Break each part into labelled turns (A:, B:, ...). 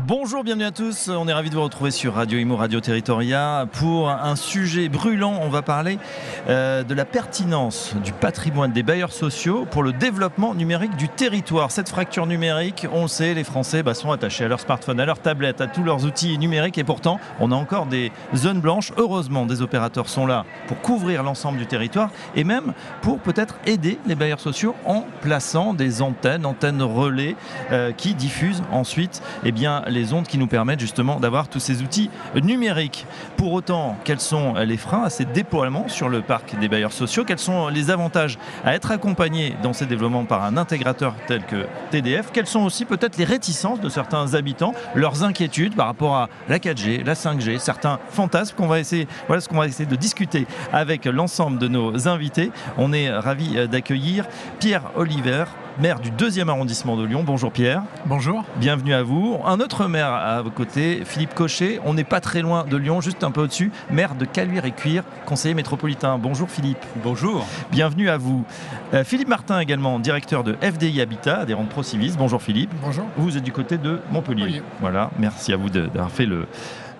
A: Bonjour, bienvenue à tous. On est ravis de vous retrouver sur Radio Imo, Radio Territoria pour un sujet brûlant. On va parler euh, de la pertinence du patrimoine des bailleurs sociaux pour le développement numérique du territoire. Cette fracture numérique, on le sait, les Français bah, sont attachés à leur smartphone, à leur tablette, à tous leurs outils numériques et pourtant, on a encore des zones blanches. Heureusement, des opérateurs sont là pour couvrir l'ensemble du territoire et même pour peut-être aider les bailleurs sociaux en plaçant des antennes, antennes relais euh, qui diffusent ensuite eh bien, les ondes qui nous permettent justement d'avoir tous ces outils numériques. Pour autant, quels sont les freins à ces déploiements sur le parc des bailleurs sociaux? Quels sont les avantages à être accompagnés dans ces développements par un intégrateur tel que TDF Quelles sont aussi peut-être les réticences de certains habitants, leurs inquiétudes par rapport à la 4G, la 5G, certains fantasmes qu'on va essayer, voilà ce qu'on va essayer de discuter avec l'ensemble de nos invités. On est ravis d'accueillir Pierre Oliver, maire du deuxième arrondissement de Lyon. Bonjour Pierre.
B: Bonjour.
A: Bienvenue à vous. Un autre maire à vos côtés, Philippe Cochet. On n'est pas très loin de Lyon, juste un peu au-dessus, maire de Caluire et Cuire, conseiller métropolitain. Bonjour Philippe.
B: Bonjour.
A: Bienvenue à vous. Euh, Philippe Martin également, directeur de FDI Habitat, adhérent de ProCivis. Bonjour Philippe.
C: Bonjour.
A: Vous êtes du côté de Montpellier. Voilà, merci à vous d'avoir fait le,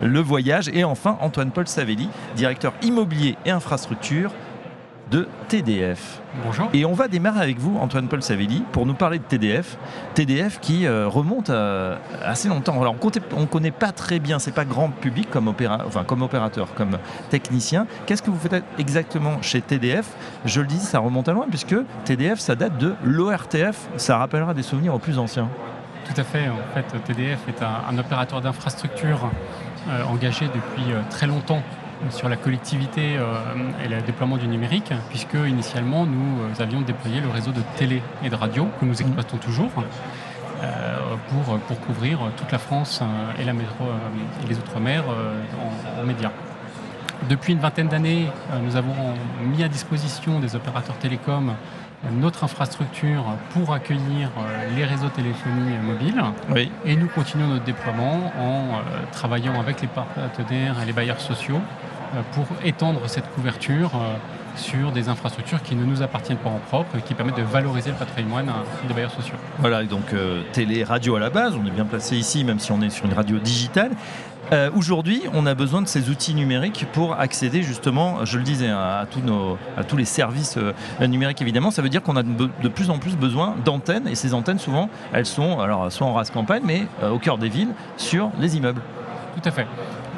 A: le voyage. Et enfin, Antoine-Paul Savelli, directeur immobilier et infrastructure de TDF.
B: Bonjour.
A: Et on va démarrer avec vous, Antoine-Paul Savelli, pour nous parler de TDF. TDF qui euh, remonte à assez longtemps. Alors, on ne connaît pas très bien, c'est pas grand public comme, opéra, enfin, comme opérateur, comme technicien. Qu'est-ce que vous faites exactement chez TDF Je le dis, ça remonte à loin, puisque TDF, ça date de l'ORTF. Ça rappellera des souvenirs aux plus anciens.
B: Tout à fait. En fait, TDF est un, un opérateur d'infrastructure euh, engagé depuis euh, très longtemps sur la collectivité euh, et le déploiement du numérique, puisque initialement nous euh, avions déployé le réseau de télé et de radio que nous exploitons toujours euh, pour, pour couvrir toute la France et, la métro, et les Outre-mer en, en médias. Depuis une vingtaine d'années, nous avons mis à disposition des opérateurs télécoms notre infrastructure pour accueillir les réseaux téléphonie mobiles.
A: Oui.
B: Et nous continuons notre déploiement en travaillant avec les partenaires et les bailleurs sociaux pour étendre cette couverture euh, sur des infrastructures qui ne nous appartiennent pas en propre et qui permettent de valoriser le patrimoine euh, des bailleurs sociaux.
A: Voilà, et donc euh, télé, radio à la base, on est bien placé ici, même si on est sur une radio digitale. Euh, Aujourd'hui, on a besoin de ces outils numériques pour accéder justement, je le disais, à, à tous, nos, à tous les services euh, numériques évidemment. Ça veut dire qu'on a de, plus en plus besoin d'antennes, et ces antennes, souvent, elles sont alors, soit en race campagne, mais euh, au cœur des villes, sur les immeubles.
B: Tout à fait.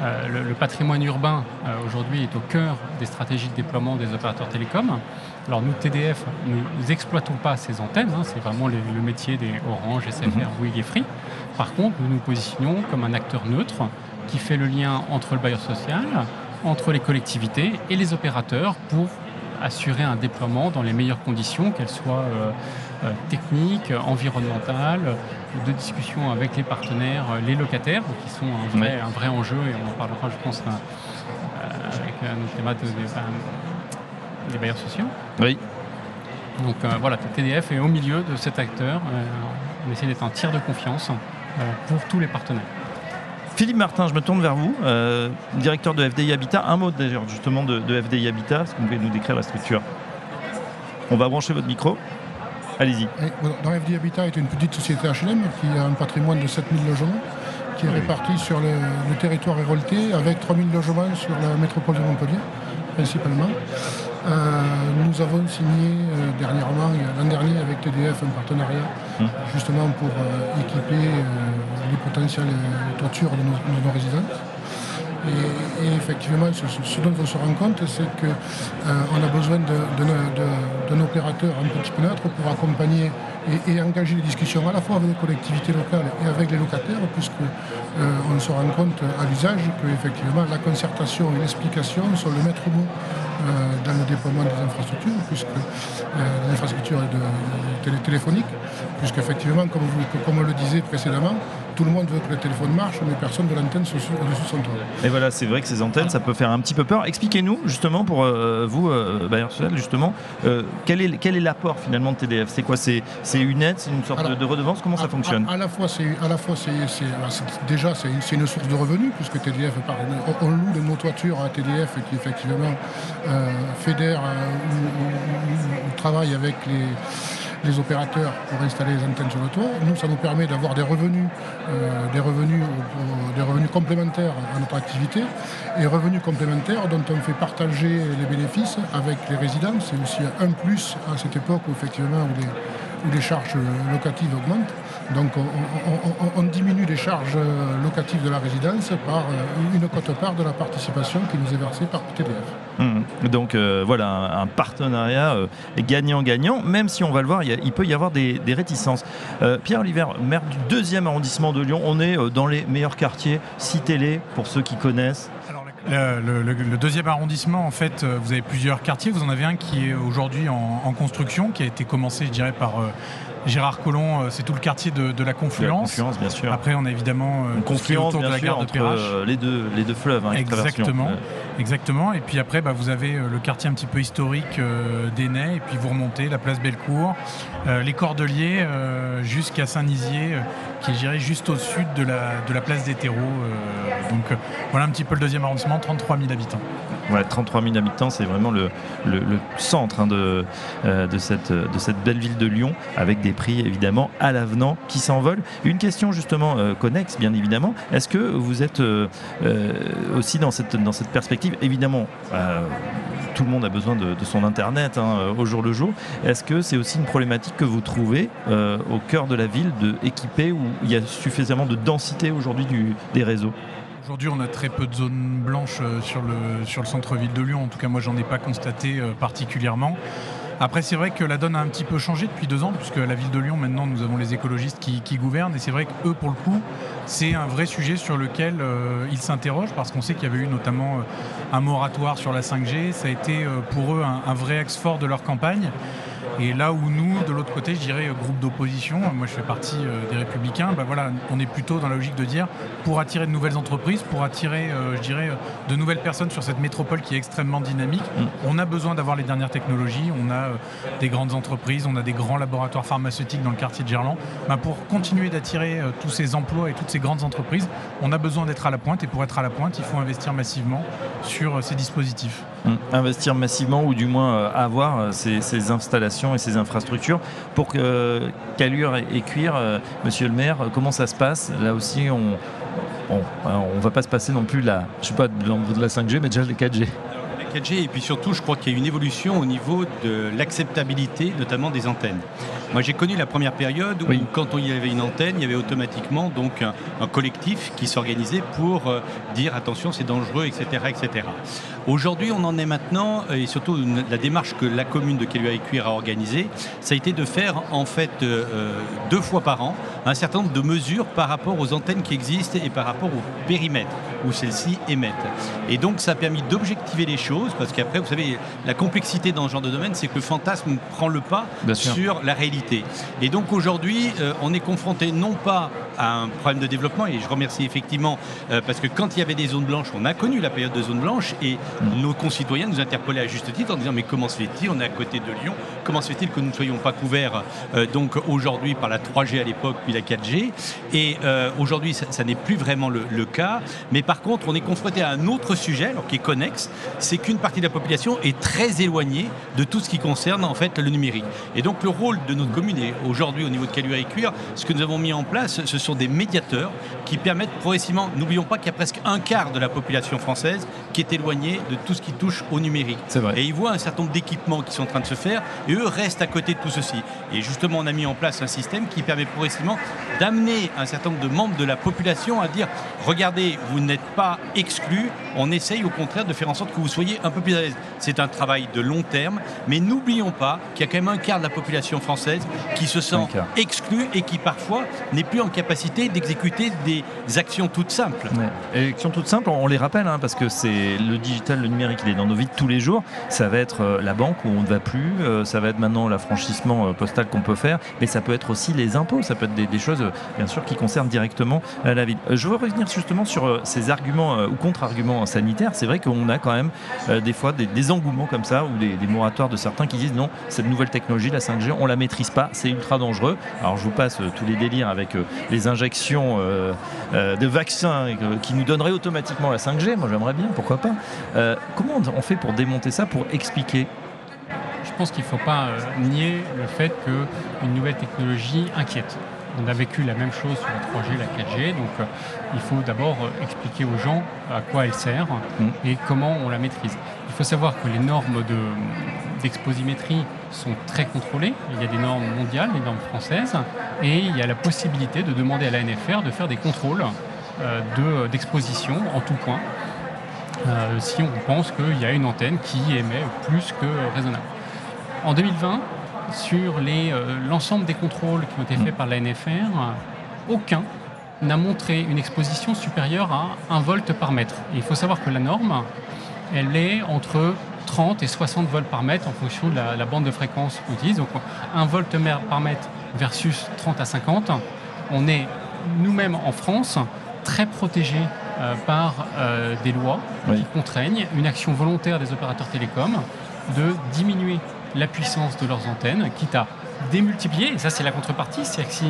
B: Euh, le, le patrimoine urbain euh, aujourd'hui est au cœur des stratégies de déploiement des opérateurs télécoms. Alors nous, TDF, nous n'exploitons pas ces antennes, hein, c'est vraiment le, le métier des Orange, SFR,
A: Mhm.
B: Bouygues et Free. Par contre, nous nous positionnons comme un acteur neutre qui fait le lien entre le bailleur social, entre les collectivités et les opérateurs pour assurer un déploiement dans les meilleures conditions, qu'elles soient euh, euh, techniques, environnementales, de discussion avec les partenaires, euh, les locataires, qui sont un vrai,
A: Ouais.
B: un vrai enjeu, et on en parlera, je pense, euh, avec notre débat de- de- des bailleurs sociaux.
A: Oui.
B: Donc euh, voilà, TDF est au milieu de cet acteur. euh, on essaie d'être un tiers de confiance euh, pour tous les partenaires.
A: Philippe Martin, je me tourne vers vous, euh, directeur de FDI Habitat. Un mot d'ailleurs justement de, de FDI Habitat, est-ce que vous pouvez nous décrire la structure On va brancher votre micro. Allez-y.
C: Dans FD Habitat est une petite société HLM qui a un patrimoine de 7000 logements qui est réparti sur le, le territoire hérolté avec 3000 logements sur la métropole de Montpellier principalement. Euh, nous avons signé euh, dernièrement, l'an dernier avec TDF, un partenariat
A: Hum.
C: justement pour euh, équiper les potentielles toitures de nos, de nos résidences. Et, et effectivement, ce, dont on se rend compte, c'est qu'on a besoin d'un opérateur un petit peu neutre pour accompagner et, engager les discussions à la fois avec les collectivités locales et avec les locataires, puisque euh, on se rend compte à l'usage que effectivement la concertation et l'explication sont le maître mot euh, dans le déploiement des infrastructures, puisque euh, les infrastructures de, télé- téléphoniques, puisqu'effectivement, comme, comme on le disait précédemment, tout le monde veut que le téléphone marche, mais personne de l'antenne se au-dessus de son toit.
A: Et voilà, c'est vrai que ces antennes, ça peut faire un petit peu peur. Expliquez-nous justement pour vous, Bayer justement, quel est quel est l'apport finalement de TDF C'est quoi? C'est une aide, c'est une sorte de redevance? Comment ça fonctionne?
C: à, la fois, c'est à la fois c'est déjà c'est une, une, source de revenus puisque TDF on, on loue nos toitures à TDF qui effectivement fédère ou, travaille avec les les opérateurs pour installer les antennes sur le toit. Nous, ça nous permet d'avoir des revenus, euh, des revenus, complémentaires à notre activité et revenus complémentaires dont on fait partager les bénéfices avec les résidents. C'est aussi un plus à cette époque effectivement où les charges locatives augmentent. Donc on, diminue les charges locatives de la résidence par euh, une cote-part de la participation qui nous est versée par TDF.
A: Mmh. Donc euh, voilà, un, partenariat euh, gagnant-gagnant, même si on va le voir, il, peut y avoir des, réticences. Pierre-Oliver, maire du deuxième arrondissement de Lyon, on est dans les meilleurs quartiers, citez-les pour ceux qui connaissent.
D: Le, deuxième arrondissement, en fait, vous avez plusieurs quartiers. Vous en avez un qui est aujourd'hui en, construction, qui a été commencé, je dirais, par Gérard Collomb, euh, c'est tout le quartier de, la Confluence.
A: bien sûr.
D: Après, on a évidemment
A: euh, une confluence autour de la gare de Perrache. Euh, les deux, les deux fleuves. Hein,
D: exactement, exactement. Et puis après, bah, vous avez le quartier un petit peu historique d'Enay, et puis vous remontez la place Bellecour, les Cordeliers, jusqu'à Saint-Nizier, qui est juste au sud de la, de la place des terreaux. donc voilà un petit peu le deuxième arrondissement, 33 000 habitants.
A: Ouais, 33 000 habitants, c'est vraiment le, centre hein, de, de, cette, belle ville de Lyon, avec des prix évidemment à l'avenant qui s'envolent. Une question justement euh, connexe, bien évidemment. Est-ce que vous êtes euh, euh, aussi dans cette, perspective? Évidemment, tout le monde a besoin de, son Internet hein, au jour le jour. Est-ce que c'est aussi une problématique que vous trouvez au cœur de la ville de où il y a suffisamment de densité aujourd'hui des réseaux?
D: Aujourd'hui, on a très peu de zones blanches sur le, sur le centre-ville de Lyon. En tout cas, moi, j'en ai pas constaté particulièrement. Après, c'est vrai que la donne a un petit peu changé depuis deux ans, puisque la ville de Lyon, maintenant, nous avons les écologistes qui, gouvernent. Et c'est vrai qu'eux, pour le coup, c'est un vrai sujet sur lequel euh, ils s'interrogent, parce qu'on sait qu'il y avait eu notamment euh, un moratoire sur la 5G. Ça a été euh, pour eux un vrai axe fort de leur campagne. Et là où nous, de l'autre côté, je dirais groupe d'opposition, moi je fais partie euh, des Républicains, ben voilà, on est plutôt dans la logique de dire pour attirer de nouvelles entreprises, pour attirer, euh, je dirais, de nouvelles personnes sur cette métropole qui est extrêmement dynamique, mm. on a besoin d'avoir les dernières technologies, on a euh, des grandes entreprises, on a des grands laboratoires pharmaceutiques dans le quartier de Gerland. Ben pour continuer d'attirer tous ces emplois et toutes ces grandes entreprises, on a besoin d'être à la pointe et pour être à la pointe, il faut investir massivement sur ces dispositifs.
A: Mm. Investir massivement ou du moins avoir ces installations et ces infrastructures. Pour que Calure et Cuir, euh, monsieur le maire, comment ça se passe? Là aussi, on ne va pas se passer non plus la, je sais pas, de la 5G, mais déjà le 4G.
E: 4G et puis surtout je crois qu'il y a une évolution au niveau de l'acceptabilité notamment des antennes. Moi j'ai connu la première période où quand il y avait une antenne, il y avait automatiquement donc un, collectif qui s'organisait pour euh, dire attention c'est dangereux etc. etc. Aujourd'hui, on en est maintenant, et surtout la démarche que la commune de Caluire a organisée, ça a été de faire en fait euh, euh, deux fois par an un certain nombre de mesures par rapport aux antennes qui existent et par rapport au périmètre où celles-ci émettent. Et donc, ça a permis d'objectiver les choses, parce qu'après, vous savez, la complexité dans ce genre de domaine, c'est que le fantasme prend le pas sur la réalité. Et donc, aujourd'hui, euh, on est confronté non pas à un problème de développement, et je remercie effectivement, parce que quand il y avait des zones blanches, on a connu la période de zones blanches, et nos concitoyens nous interpellaient à juste titre en disant mais comment se fait-il? On est à côté de Lyon, comment se fait-il que nous ne soyons pas couverts euh, donc aujourd'hui par la 3G à l'époque puis la 4G Et euh, aujourd'hui ça, n'est plus vraiment le, cas, mais par contre on est confronté à un autre sujet alors qui est connexe, c'est qu'une partie de la population est très éloignée de tout ce qui concerne en fait le numérique. Et donc le rôle de notre commune et aujourd'hui au niveau de Caluire et Cuire, ce que nous avons mis en place, ce sont des médiateurs qui permettent progressivement, n'oublions pas qu'il y a presque un quart de la population française qui est éloignée de tout ce qui touche au numérique. Et ils voient un certain nombre d'équipements qui sont en train de se faire et eux restent à côté de tout ceci. Et justement, on a mis en place un système qui permet progressivement d'amener un certain nombre de membres de la population à dire regardez, vous n'êtes pas exclus, on essaye au contraire de faire en sorte que vous soyez un peu plus à l'aise. C'est un travail de long terme, mais n'oublions pas qu'il y a quand même un quart de la population française française qui se sent exclue et qui parfois n'est plus en capacité d'exécuter des actions toutes simples.
A: Ouais. actions toutes simples, on les rappelle, hein, parce que c'est le digital, le numérique, il est dans nos vies tous les jours. Ça va être euh, la banque où on ne va plus, euh, ça va être maintenant l'affranchissement postal qu'on peut faire, mais ça peut être aussi les impôts, ça peut être des, choses, bien sûr, qui concernent directement la ville. Je veux revenir justement sur ces arguments ou contre-arguments sanitaires. C'est vrai qu'on a quand même des fois des, engouements comme ça, ou des, des moratoires de certains qui disent non, cette nouvelle technologie, la 5G, on la maîtrise pas, c'est ultra dangereux. Alors je vous passe euh, tous les délires avec euh, les injections euh, de vaccins qui nous donneraient automatiquement la 5G. Moi j'aimerais bien, pourquoi pas. comment on fait pour démonter ça, pour expliquer?
B: Je pense qu'il ne faut pas nier le fait qu'une nouvelle technologie inquiète. On a vécu la même chose sur la 3G, la 4G, donc il faut d'abord expliquer aux gens à quoi elle sert mm. et comment on la maîtrise. Il faut savoir que les normes d'exposimétrie sont très contrôlées. Il y a des normes mondiales, des normes françaises, et il y a la possibilité de demander à la NFR de faire des contrôles euh, d'exposition en tout point, euh, si on pense qu'il y a une antenne qui émet plus que raisonnable. En 2020, sur euh, l'ensemble des contrôles qui ont été faits par la NFR, aucun n'a montré une exposition supérieure à 1 volt par mètre. il faut savoir que la norme, elle est entre 30 et 60 volts par mètre en fonction de la, bande de fréquence qu'on utilise. Donc 1 volt par mètre versus 30 à 50. On est nous-mêmes en France très protégés euh, par euh, des lois qui contraignent une action volontaire des opérateurs télécoms de diminuer la puissance de leurs antennes, quitte à démultiplier, et ça c'est la contrepartie, c'est-à-dire que si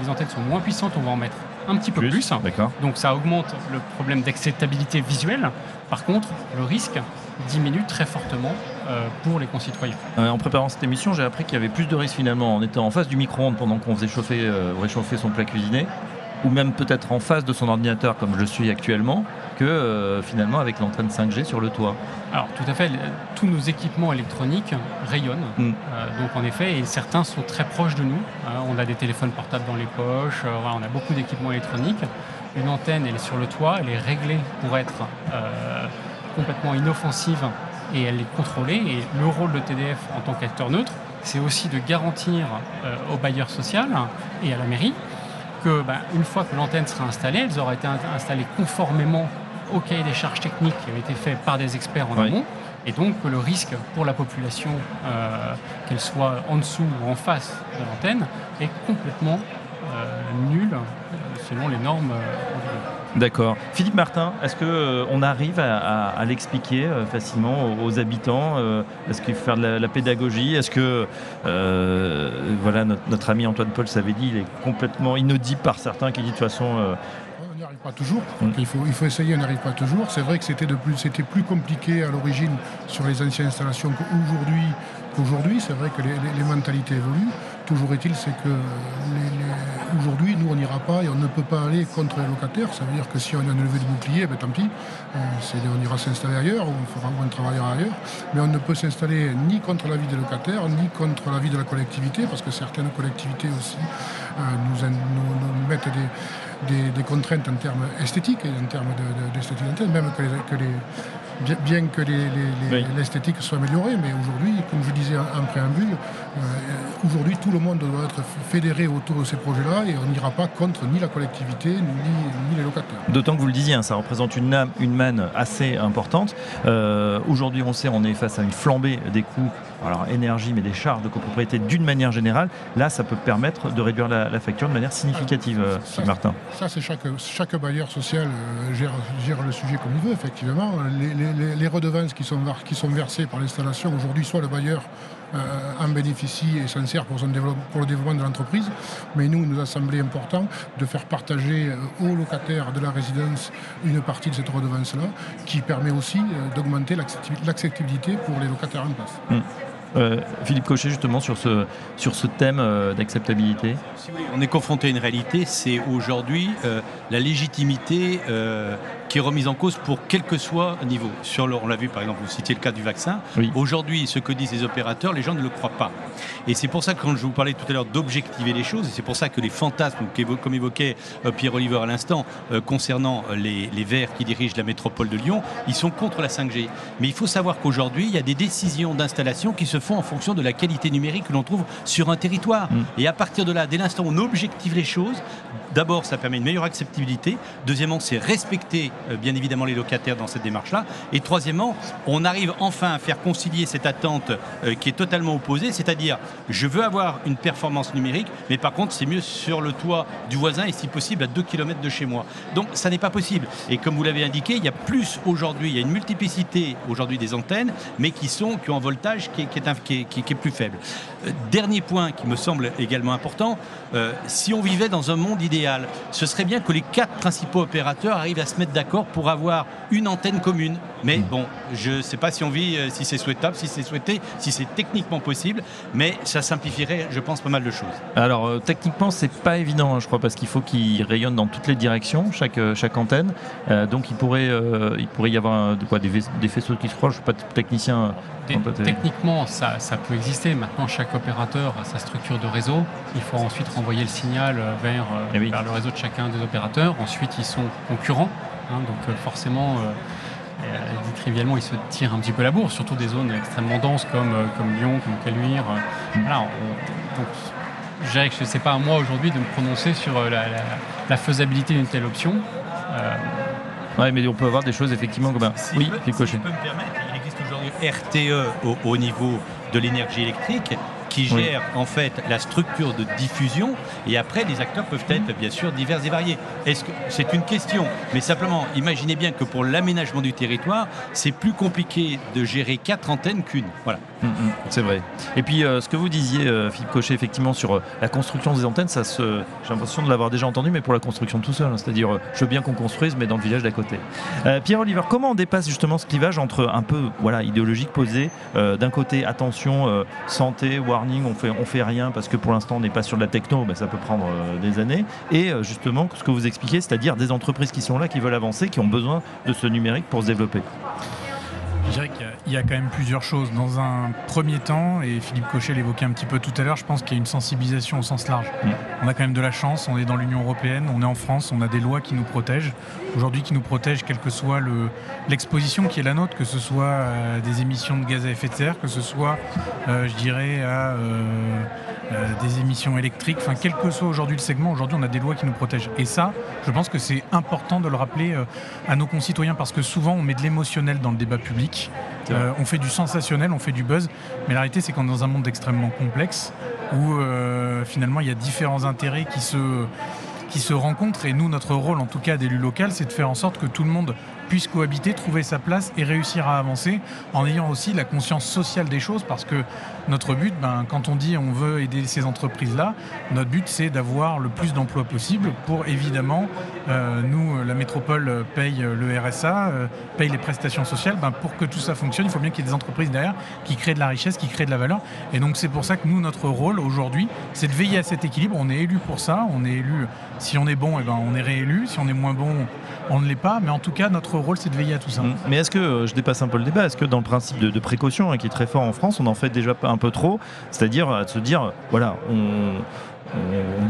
B: les antennes sont moins puissantes, on va en mettre un petit peu plus. Donc ça augmente le problème d'acceptabilité visuelle. Par contre, le risque diminue très fortement euh, pour les concitoyens.
A: Euh, en préparant cette émission, j'ai appris qu'il y avait plus de risques finalement en étant en face du micro-ondes pendant qu'on faisait chauffer, euh, réchauffer son plat cuisiné, ou même peut-être en face de son ordinateur comme je suis actuellement, que euh, finalement avec l'antenne 5G sur le toit.
B: Alors tout à fait, tous nos équipements électroniques rayonnent. Mm. Euh, donc en effet, et certains sont très proches de nous. On a des téléphones portables dans les poches, on a beaucoup d'équipements électroniques. Une antenne, elle est sur le toit, elle est réglée pour être complètement inoffensive et elle est contrôlée. Et le rôle de TDF en tant qu'acteur neutre, c'est aussi de garantir aux bailleurs sociaux et à la mairie que, bah, une fois que l'antenne sera installée, elle aura été installée conformément au cahier des charges techniques qui avait été fait par des experts en amont. Et donc le risque pour la population, euh, qu'elle soit en dessous ou en face de l'antenne, est complètement euh, nul euh, selon les normes.
A: D'accord. Philippe Martin, est-ce qu'on arrive à, l'expliquer facilement aux, habitants Est-ce qu'il faut faire de la, pédagogie Est-ce que voilà, notre, ami Antoine Paul s'avait dit, il est complètement inaudible par certains qui disent de toute façon
C: on n'y arrive pas toujours. Mm. il, faut, il faut essayer, on n'arrive pas toujours. C'est vrai que c'était plus, plus compliqué à l'origine sur les anciennes installations qu'aujourd'hui. Qu'aujourd'hui, c'est vrai que les, mentalités évoluent. Toujours est-il, c'est que aujourd'hui, nous, on n'ira pas et on ne peut pas aller contre les locataires. Ça veut dire que si on a une levée de bouclier, ben, tant pis, euh, on ira s'installer ailleurs ou on fera moins de travail ailleurs. Mais on ne peut s'installer ni contre la vie des locataires, ni contre la vie de la collectivité, parce que certaines collectivités aussi euh, nous, mettent des contraintes en termes esthétiques et en termes d'esthétique même que les, bien que l'esthétique soit améliorée, mais aujourd'hui, comme je disais en, préambule, euh, aujourd'hui tout le monde doit être fédéré autour de ces projets-là et on n'ira pas contre ni la collectivité ni, les locataires.
A: D'autant que vous le disiez, hein, ça représente une, une manne assez importante. Euh, aujourd'hui, on sait, on est face à une flambée des coûts alors énergie, mais des charges de copropriété d'une manière générale, là, ça peut permettre de réduire la, facture de manière significative,
C: ça,
A: Martin.
C: Ça, c'est chaque, chaque bailleur social euh, gère, le sujet comme il veut, effectivement. Les, redevances qui sont, qui sont versées par l'installation, aujourd'hui, soit le bailleur euh, en bénéficie et s'en sert pour, son pour le développement de l'entreprise. Mais nous, il nous a semblé important de faire partager euh, aux locataires de la résidence une partie de cette redevance-là, qui permet aussi d'augmenter l'acceptabilité pour les locataires en place. Hum.
A: Euh, Philippe Cochet, justement, sur ce, sur ce thème euh, d'acceptabilité
E: On est confronté à une réalité, c'est aujourd'hui euh, la légitimité qui est remise en cause pour quel que soit niveau. Sur on l'a vu par exemple, vous citiez le cas du vaccin. Aujourd'hui, ce que disent les opérateurs, les gens ne le croient pas. Et c'est pour ça que quand je vous parlais tout à l'heure d'objectiver les choses, et c'est pour ça que les fantasmes, comme évoquait euh, Pierre-Oliver à l'instant, euh, concernant les, les Verts qui dirigent la métropole de Lyon, ils sont contre la 5G. Mais il faut savoir qu'aujourd'hui, il y a des décisions d'installation qui se font en fonction de la qualité numérique que l'on trouve sur un territoire. Mm. Et à partir de là, dès l'instant où on objective les choses, D'abord, ça permet une meilleure acceptabilité. Deuxièmement, c'est respecter euh, bien évidemment les locataires dans cette démarche-là. Et troisièmement, on arrive enfin à faire concilier cette attente euh, qui est totalement opposée, c'est-à-dire je veux avoir une performance numérique, mais par contre c'est mieux sur le toit du voisin et si possible à 2 km de chez moi. Donc ça n'est pas possible. Et comme vous l'avez indiqué, il y a plus aujourd'hui, il y a une multiplicité aujourd'hui des antennes, mais qui sont qui ont un voltage qui est, plus faible. Euh, dernier point qui me semble également important, si on vivait dans un monde idéal, ce serait bien que les quatre principaux opérateurs arrivent à se mettre d'accord pour avoir une antenne commune. Mais bon, je ne sais pas si on vit, euh, si c'est souhaitable, si c'est souhaité, si c'est techniquement possible, mais ça simplifierait, je pense, pas mal de choses.
A: Alors, euh, techniquement, c'est pas évident, hein, je crois, parce qu'il faut qu'il rayonne dans toutes les directions, chaque, euh, chaque antenne. donc, il pourrait, il pourrait y avoir quoi, des, faisceaux qui se croisent. Je ne suis pas technicien.
B: Techniquement, ça, ça, peut exister. Maintenant, chaque opérateur a sa structure de réseau. Il faut ensuite renvoyer le signal vers, eh vers le réseau de chacun des opérateurs. Ensuite, ils sont concurrents. Hein, donc, forcément euh, dit trivialement, ils se tirent un petit peu la bourre, surtout des zones extrêmement denses comme, euh, comme Lyon, comme Caluire. Euh, voilà, donc, je dirais que ce n'est pas à moi aujourd'hui de me prononcer sur la, faisabilité d'une telle option.
A: Oui, mais on peut avoir des choses effectivement comme
E: oui, me permettre, RTE au niveau de l'énergie électrique qui gère en fait la structure de diffusion et après les acteurs peuvent être bien sûr divers et variés. Est-ce que c'est une question Mais simplement, imaginez bien que pour l'aménagement du territoire, c'est plus compliqué de gérer quatre antennes qu'une. Voilà.
A: Mm, mm, c'est vrai. Et puis euh, ce que vous disiez, euh, Philippe Cochet, effectivement sur euh, la construction des antennes, ça se, j'ai l'impression de l'avoir déjà entendu, mais pour la construction tout seul. Hein. c'est-à-dire, je veux bien qu'on construise, mais dans le village d'à côté. Pierre Oliver, comment on dépasse justement ce clivage entre un peu, voilà, idéologique posé, d'un côté attention, santé, warning on fait, fait rien parce que pour l'instant on n'est pas sur de la techno, ben, ça peut prendre euh, des années. Et euh, justement, ce que vous expliquez, c'est-à-dire des entreprises qui sont là, qui veulent avancer, qui ont besoin de ce numérique pour se développer.
D: Y a quand même plusieurs choses. Dans un premier temps, et Philippe Cochet l'évoquait un petit peu tout à l'heure, je pense qu'il y a une sensibilisation au sens large. Mm. On a quand même de la chance, on est dans l'Union européenne, on est en France, on a des lois qui nous protègent. Aujourd'hui, qui nous protègent, quelle que soit l'exposition qui est la nôtre, que ce soit euh, des émissions de gaz à effet de serre, que ce soit, euh, je dirais, à euh, des émissions électriques, enfin, quel que soit aujourd'hui le segment, aujourd'hui, on a des lois qui nous protègent. Et ça, je pense que c'est important de le rappeler à nos concitoyens parce que souvent, on met de l'émotionnel dans le débat public. Euh, on fait du sensationnel, on fait du buzz, mais la réalité c'est qu'on est dans un monde extrêmement complexe où euh, finalement il y a différents intérêts qui se, qui se rencontrent et nous notre rôle en tout cas d'élu local c'est de faire en sorte que tout le monde puisse cohabiter, trouver sa place et réussir à avancer en ayant aussi la conscience sociale des choses parce que notre but, ben, quand on dit on veut aider ces entreprises-là, notre but c'est d'avoir le plus d'emplois possible pour évidemment, euh, nous, la métropole paye le RSA, euh, paye les prestations sociales. Ben, pour que tout ça fonctionne, il faut bien qu'il y ait des entreprises derrière qui créent de la richesse, qui créent de la valeur. Et donc c'est pour ça que nous, notre rôle aujourd'hui, c'est de veiller à cet équilibre. On est élu pour ça. On est élu, si on est bon, eh ben, on est réélu. Si on est moins bon, on ne l'est pas. Mais en tout cas, notre rôle, c'est de veiller à tout ça. Mm.
A: Mais est-ce que, euh, je dépasse un peu le débat, est-ce que dans le principe de, précaution, hein, qui est très fort en France, on en fait déjà un peu trop C'est-à-dire euh, de se dire, voilà, on,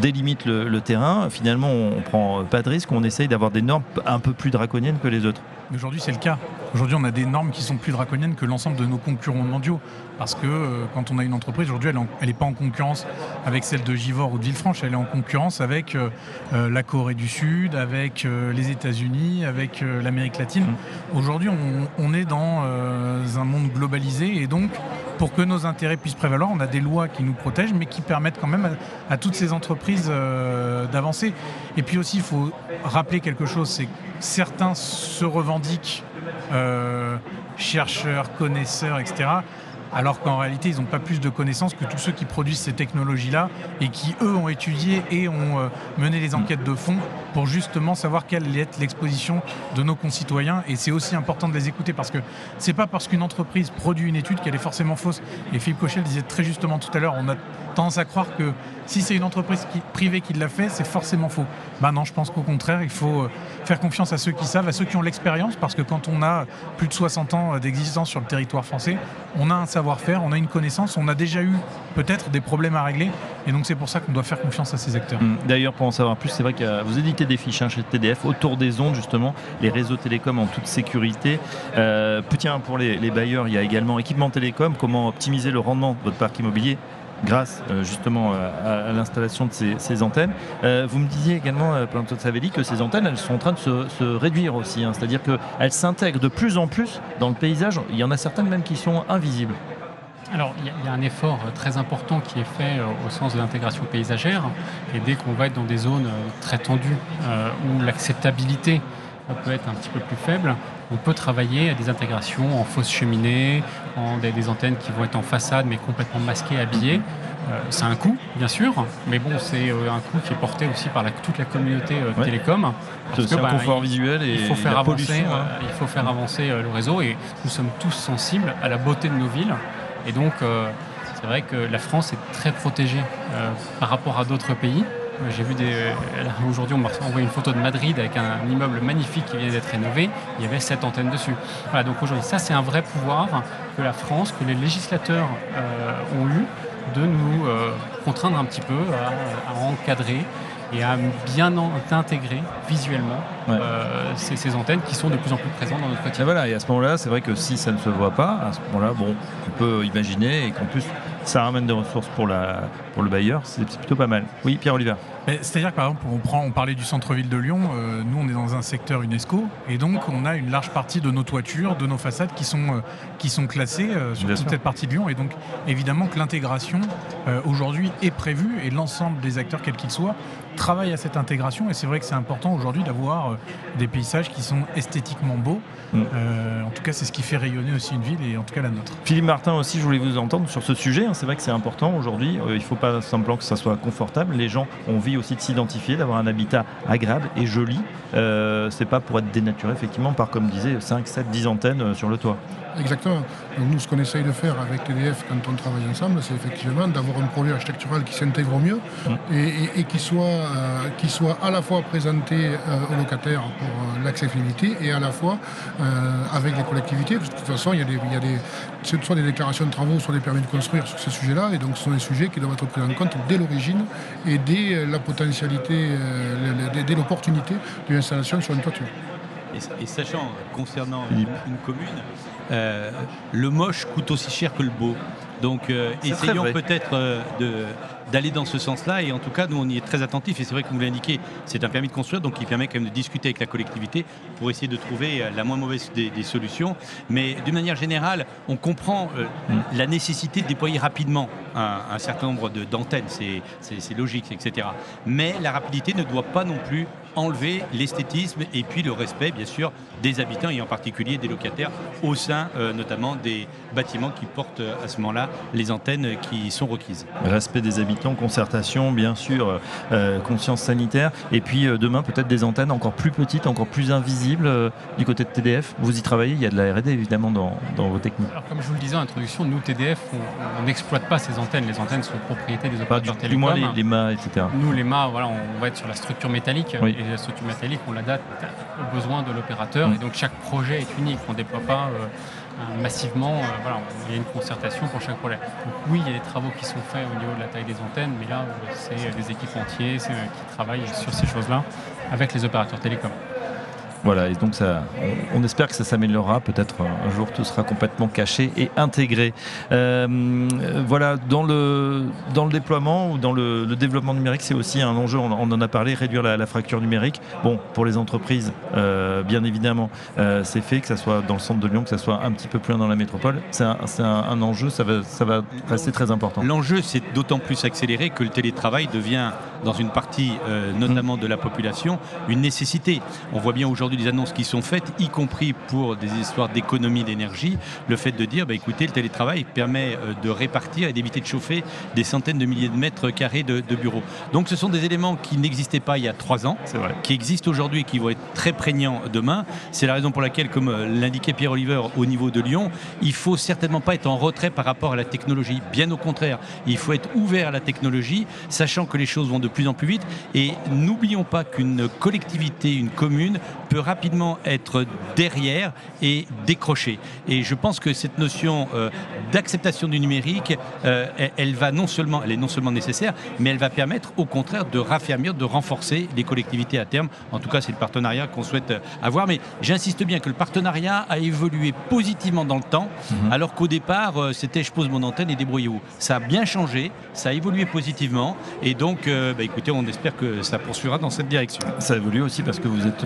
A: délimite le, terrain, finalement on prend pas de risque, on essaye d'avoir des normes un peu plus draconiennes que les autres.
D: Aujourd'hui c'est le cas. Aujourd'hui on a des normes qui sont plus draconiennes que l'ensemble de nos concurrents mondiaux. Parce que euh, quand on a une entreprise, aujourd'hui elle n'est pas en concurrence avec celle de Givor ou de Villefranche, elle est en concurrence avec euh, euh, la Corée du Sud, avec les États-Unis, avec l'Amérique latine. Mmh. Aujourd'hui on, est dans un monde globalisé et donc pour que nos intérêts puissent prévaloir, on a des lois qui nous protègent, mais qui permettent quand même à, toutes ces entreprises euh, d'avancer. Et puis aussi, il faut rappeler quelque chose, c'est que certains se revendiquent euh, chercheurs, connaisseurs, etc alors qu'en réalité, ils n'ont pas plus de connaissances que tous ceux qui produisent ces technologies-là et qui, eux, ont étudié et ont euh, mené les enquêtes de fond pour justement savoir quelle est l'exposition de nos concitoyens. Et c'est aussi important de les écouter parce que c'est pas parce qu'une entreprise produit une étude qu'elle est forcément fausse. Et Philippe Cochet le disait très justement tout à l'heure, on a tendance à croire que si c'est une entreprise privée qui l'a fait, c'est forcément faux. Ben non, je pense qu'au contraire, il faut euh, faire confiance à ceux qui savent, à ceux qui ont l'expérience, parce que quand on a plus de 60 ans d'existence sur le territoire français, on a un savoir-faire, on a une connaissance, on a déjà eu peut-être des problèmes à régler, et donc c'est pour ça qu'on doit faire confiance à ces acteurs. Hum,
A: d'ailleurs, pour en savoir plus, c'est vrai que vous éditez des fiches hein, chez TDF autour des ondes, justement, les réseaux télécoms en toute sécurité. Euh, pour les, bailleurs, il y a également équipement télécom, comment optimiser le rendement de votre parc immobilier grâce euh, justement à, l'installation de ces, antennes. Euh, vous me disiez également, euh, Planto Savelli, que ces antennes, elles sont en train de se, réduire aussi, hein. c'est-à-dire qu'elles s'intègrent de plus en plus dans le paysage. Il y en a certaines même qui sont invisibles.
B: Alors, il y, a un effort très important qui est fait au sens de l'intégration paysagère. Et dès qu'on va être dans des zones très tendues, où l'acceptabilité peut être un petit peu plus faible, on peut travailler à des intégrations en fausse cheminée, en des, antennes qui vont être en façade mais complètement masquées, habillées. Euh, c'est un coût, bien sûr, mais bon, c'est euh, un coût qui est porté aussi par toute la communauté euh, télécom.
A: C'est un bah, confort visuel et
B: il faut faire avancer, il faut faire avancer le réseau et nous sommes tous sensibles à la beauté de nos villes. Et donc, c'est vrai que la France est très protégée par rapport à d'autres pays. J'ai vu des. Aujourd'hui, on m'a envoyé une photo de Madrid avec un, immeuble magnifique qui vient d'être rénové. Il y avait sept antennes dessus. Voilà, donc aujourd'hui, ça, c'est un vrai pouvoir que la France, que les législateurs euh, ont eu de nous euh, contraindre un petit peu à, encadrer et à bien intégrer visuellement euh, ces, antennes qui sont de plus en plus présentes dans notre quotidien.
A: Et voilà, et à ce moment-là, c'est vrai que si ça ne se voit pas, à ce moment-là, bon, on peut imaginer et qu'en plus ça ramène des ressources pour, la, pour le bailleur, c'est plutôt pas mal. Oui, Pierre-Oliver.
D: C'est-à-dire que par exemple, on, prend, on parlait du centre-ville de Lyon, euh, nous on est dans un secteur UNESCO, et donc on a une large partie de nos toitures, de nos façades qui sont, euh, qui sont classées euh, sur toute cette partie de Lyon, et donc évidemment que l'intégration aujourd'hui est prévue, et l'ensemble des acteurs, quels qu'ils soient, travaillent à cette intégration, et c'est vrai que c'est important aujourd'hui d'avoir des paysages qui sont esthétiquement beaux. Mm. en tout cas, c'est ce qui fait rayonner aussi une ville, et en tout cas la nôtre.
A: Philippe Martin aussi, je voulais vous entendre sur ce sujet. Hein. c'est vrai que c'est important aujourd'hui. il ne faut pas simplement que ça soit confortable. Les gens ont envie aussi de s'identifier, d'avoir un habitat agréable et joli. Euh, c'est pas pour être dénaturé effectivement par, comme disait, 5, 7, 10 antennes euh, sur le toit.
C: Exactement. Donc nous, ce qu'on essaye de faire avec TDF quand on travaille ensemble, c'est effectivement d'avoir un projet architectural qui s'intègre au mieux mm. et, qui, soit, euh, qui soit à la fois présenté euh, aux locataires pour euh, l'accessibilité et à la fois avec les collectivités. Parce que de toute façon, il y a des, il y a des, soit des déclarations de travaux, soit des permis de construire sur ces sujets-là. Et donc, ce sont des sujets qui doivent être pris en compte dès l'origine et dès la potentialité, dès l'opportunité d'une installation sur une toiture.
E: Et, sachant, concernant une commune, euh, le moche coûte aussi cher que le beau. Donc euh, essayons peut-être euh, d'aller dans ce sens-là. Et en tout cas, nous, on y est très attentifs. Et c'est vrai que vous l'indiquez, c'est un permis de construire, donc il permet quand même de discuter avec la collectivité pour essayer de trouver la moins mauvaise des, solutions. Mais d'une manière générale, on comprend mm. la nécessité de déployer rapidement un, un certain nombre d'antennes. C'est logique, etc. Mais la rapidité ne doit pas non plus enlever l'esthétisme et puis le respect, bien sûr, des habitants et en particulier des locataires au sein euh, notamment des bâtiments qui portent euh, à ce moment-là les antennes qui sont requises.
A: Respect des habitants, concertation, bien sûr, euh, conscience sanitaire et puis demain peut-être des antennes encore plus petites, encore plus invisibles du côté de TDF. Vous y travaillez, il y a de la R&D évidemment dans, vos techniques.
B: Alors, comme je vous le disais en introduction, nous TDF, on n'exploite pas ces antennes. Les antennes sont propriété des opérateurs télécoms.
A: Du moins les, mâts, etc.
B: Nous les mâts, voilà, on va être sur la structure métallique la structure métallique, on l'adapte aux besoins de l'opérateur. Et donc chaque projet est unique. On ne déploie pas euh, massivement. Euh, voilà, il y a une concertation pour chaque projet. Donc oui, il y a des travaux qui sont faits au niveau de la taille des antennes, mais là, c'est des équipes entières qui travaillent sur ces choses-là avec les opérateurs télécoms.
A: Voilà, et donc ça, on, espère que ça s'améliorera. Peut-être un jour tout sera complètement caché et intégré. Euh, voilà, dans le, déploiement ou dans le, développement numérique, c'est aussi un enjeu. On, en a parlé, réduire la, fracture numérique. Bon, pour les entreprises, euh, bien évidemment, euh, c'est fait, que ça soit dans le centre de Lyon, que ça soit un petit peu plus loin dans la métropole. C'est un, un, enjeu, ça va, ça va rester très important.
E: L'enjeu, c'est d'autant plus accéléré que le télétravail devient dans une partie euh, notamment de la population une nécessité. On voit bien aujourd'hui des annonces qui sont faites, y compris pour des histoires d'économie d'énergie, le fait de dire, bah, écoutez, le télétravail permet euh, de répartir et d'éviter de chauffer des centaines de milliers de mètres carrés de, bureaux. Donc ce sont des éléments qui n'existaient pas il y a trois ans, qui existent aujourd'hui et qui vont être très prégnants demain. C'est la raison pour laquelle, comme euh, l'indiquait Pierre Oliver au niveau de Lyon, il faut certainement pas être en retrait par rapport à la technologie. Bien au contraire, il faut être ouvert à la technologie, sachant que les choses vont de plus en plus vite. Et n'oublions pas qu'une collectivité, une commune, peut rapidement être derrière et décrocher. Et je pense que cette notion euh, d'acceptation du numérique, euh, elle, va non seulement, elle est non seulement nécessaire, mais elle va permettre au contraire de raffermir, de renforcer les collectivités à terme. En tout cas, c'est le partenariat qu'on souhaite avoir. Mais j'insiste bien que le partenariat a évolué positivement dans le temps, mhm. alors qu'au départ, euh, c'était je pose mon antenne et débrouillez-vous. Ça a bien changé, ça a évolué positivement, et donc, bah, écoutez, on espère que ça poursuivra dans cette direction.
A: Ça évolue aussi parce que vous êtes,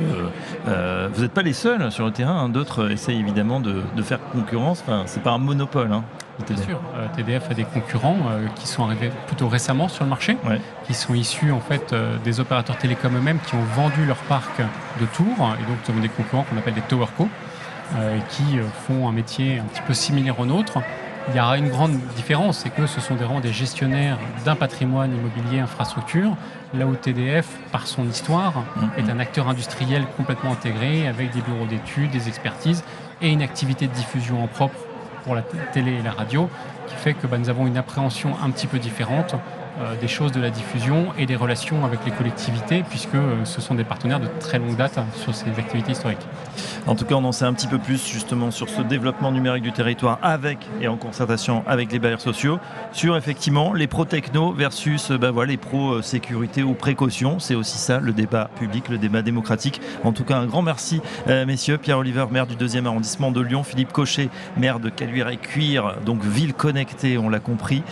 A: vous n'êtes pas les seuls sur le terrain. Hein. D'autres essayent évidemment de, faire concurrence. Enfin, c'est pas un monopole. Hein,
B: Bien sûr, TDF euh, a des concurrents euh, qui sont arrivés plutôt récemment sur le marché, qui sont issus en fait euh, des opérateurs télécoms eux-mêmes qui ont vendu leur parc de tours, et donc nous avons des concurrents qu'on appelle des towerco, qui font un métier un petit peu similaire au nôtre. Il y aura une grande différence, c'est que ce sont des, des gestionnaires d'un patrimoine immobilier infrastructure, là où TDF, par son histoire, est un acteur industriel complètement intégré avec des bureaux d'études, des expertises et une activité de diffusion en propre pour la télé et la radio, qui fait que bah, nous avons une appréhension un petit peu différente euh, des choses de la diffusion et des relations avec les collectivités, puisque euh, ce sont des partenaires de très longue date sur ces activités historiques.
A: En tout cas, on en sait un petit peu plus justement sur ce développement numérique du territoire avec et en concertation avec les bailleurs sociaux, sur effectivement les pro-techno versus bah, voilà, les pro-sécurité ou précaution. C'est aussi ça le débat public, le débat démocratique. En tout cas, un grand merci, messieurs. Pierre Oliver, maire du deuxième arrondissement de Lyon. Philippe Cochet, maire de Caluire et Cuire, donc ville connectée, on l'a compris.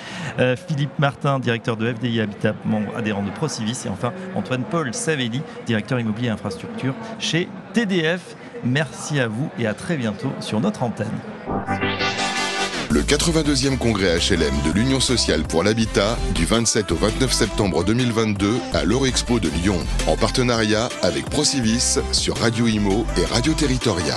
A: Philippe Martin, directeur de FDI Habitat, membre adhérent de Procivis. Et enfin, Antoine-Paul Savelli, directeur immobilier et infrastructure chez TDF. Merci à vous et à très bientôt sur notre antenne.
F: Le 82e congrès HLM de l'Union sociale pour l'habitat du 27 au 29 septembre 2022 à l'Eurexpo de Lyon en partenariat avec Procivis sur Radio Imo et Radio Territoria.